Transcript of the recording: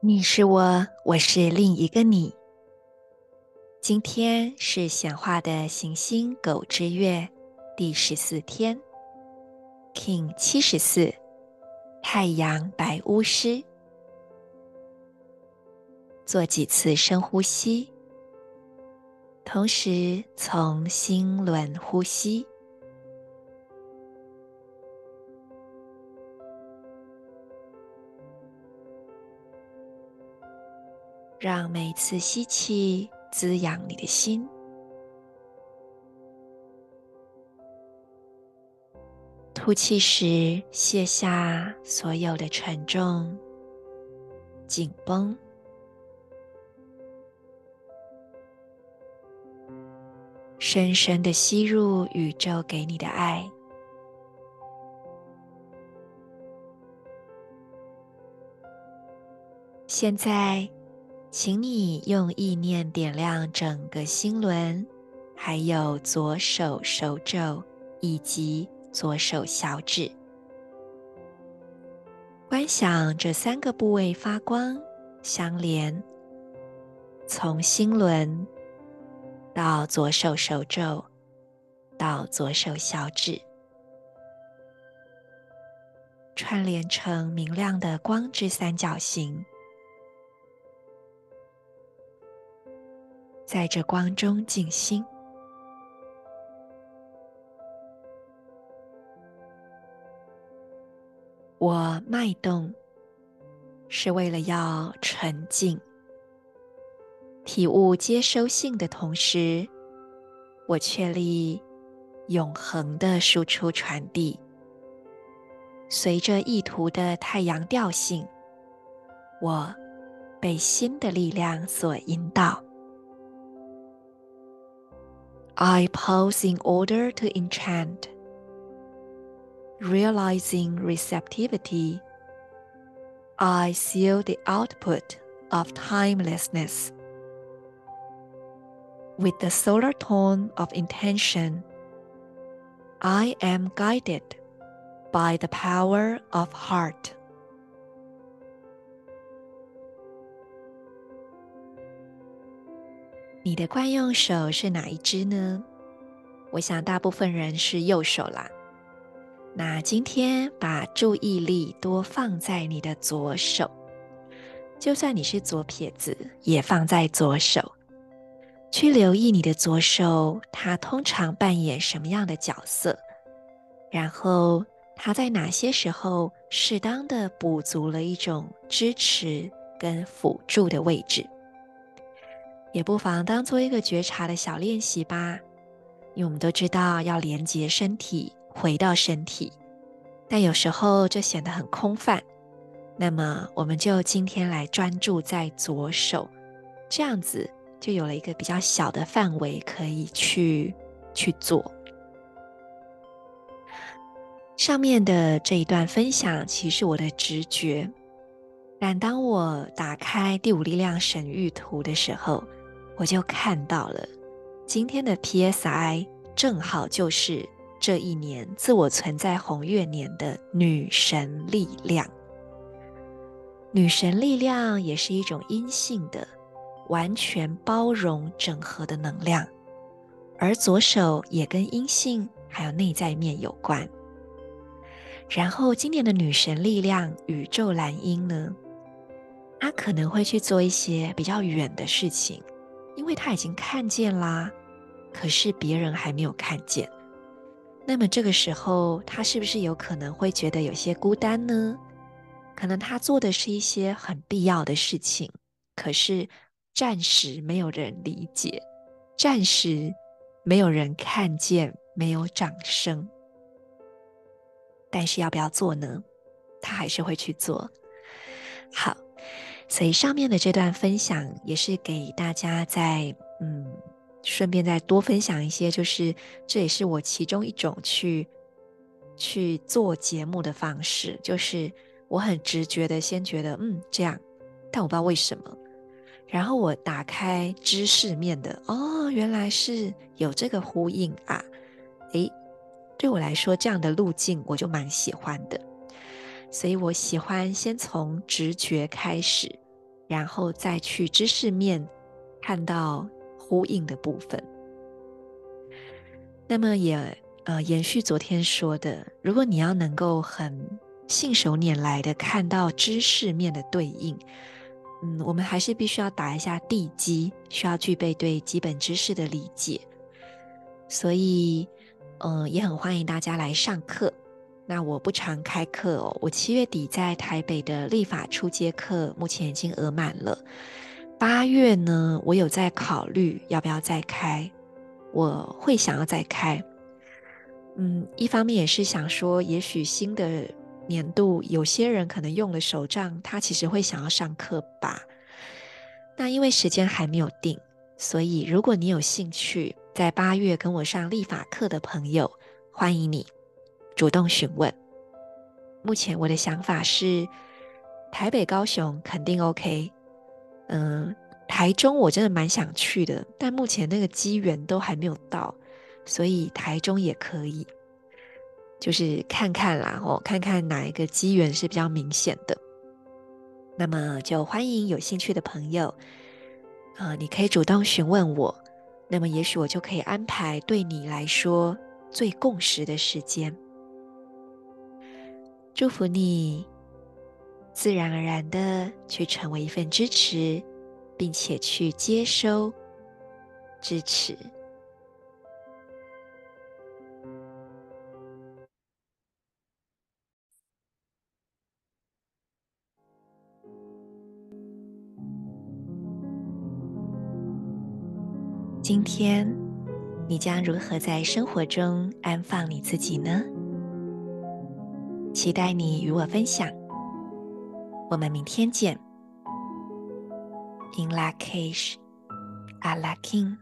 你是我，我是另一个你。今天是显化的行星狗之月第十四天，King 七十四，太阳白巫师。做几次深呼吸，同时从心轮呼吸。让每次吸气滋养你的心，吐气时卸下所有的沉重、紧绷，深深的吸入宇宙给你的爱。现在。请你用意念点亮整个心轮，还有左手手肘以及左手小指，观想这三个部位发光相连，从心轮到左手手肘到左手小指，串联成明亮的光之三角形。在这光中静心，我脉动是为了要纯净，体悟接收性的同时，我确立永恒的输出传递，随着意图的太阳调性，我被新的力量所引导。I pause in order to enchant, realizing receptivity. I seal the output of timelessness with the solar tone of intention. I am guided by the power of heart. 你的惯用手是哪一只呢？我想大部分人是右手啦。那今天把注意力多放在你的左手，就算你是左撇子，也放在左手，去留意你的左手，它通常扮演什么样的角色，然后它在哪些时候适当的补足了一种支持跟辅助的位置。也不妨当做一个觉察的小练习吧，因为我们都知道要连接身体，回到身体，但有时候就显得很空泛。那么，我们就今天来专注在左手，这样子就有了一个比较小的范围可以去去做。上面的这一段分享其实我的直觉，但当我打开第五力量神域图的时候，我就看到了今天的 PSI 正好就是这一年自我存在红月年的女神力量。女神力量也是一种阴性的、完全包容整合的能量，而左手也跟阴性还有内在面有关。然后今年的女神力量宇宙蓝鹰呢，她可能会去做一些比较远的事情。因为他已经看见啦，可是别人还没有看见。那么这个时候，他是不是有可能会觉得有些孤单呢？可能他做的是一些很必要的事情，可是暂时没有人理解，暂时没有人看见，没有掌声，但是要不要做呢？他还是会去做。好，所以上面的这段分享也是给大家在嗯，顺便再多分享一些，就是这也是我其中一种去去做节目的方式，就是我很直觉的先觉得嗯这样，但我不知道为什么，然后我打开知识面的哦，原来是有这个呼应啊，诶，对我来说这样的路径我就蛮喜欢的。所以我喜欢先从直觉开始，然后再去知识面看到呼应的部分。那么也呃延续昨天说的，如果你要能够很信手拈来的看到知识面的对应，嗯，我们还是必须要打一下地基，需要具备对基本知识的理解。所以，嗯、呃，也很欢迎大家来上课。那我不常开课哦，我七月底在台北的立法初阶课目前已经额满了。八月呢，我有在考虑要不要再开，我会想要再开。嗯，一方面也是想说，也许新的年度有些人可能用了手账，他其实会想要上课吧。那因为时间还没有定，所以如果你有兴趣在八月跟我上立法课的朋友，欢迎你。主动询问。目前我的想法是，台北、高雄肯定 OK。嗯，台中我真的蛮想去的，但目前那个机缘都还没有到，所以台中也可以，就是看看啦，哦，看看哪一个机缘是比较明显的。那么就欢迎有兴趣的朋友，啊，你可以主动询问我，那么也许我就可以安排对你来说最共识的时间。祝福你，自然而然的去成为一份支持，并且去接收支持。今天，你将如何在生活中安放你自己呢？期待你与我分享，我们明天见。In Lak'ech, Ala K'in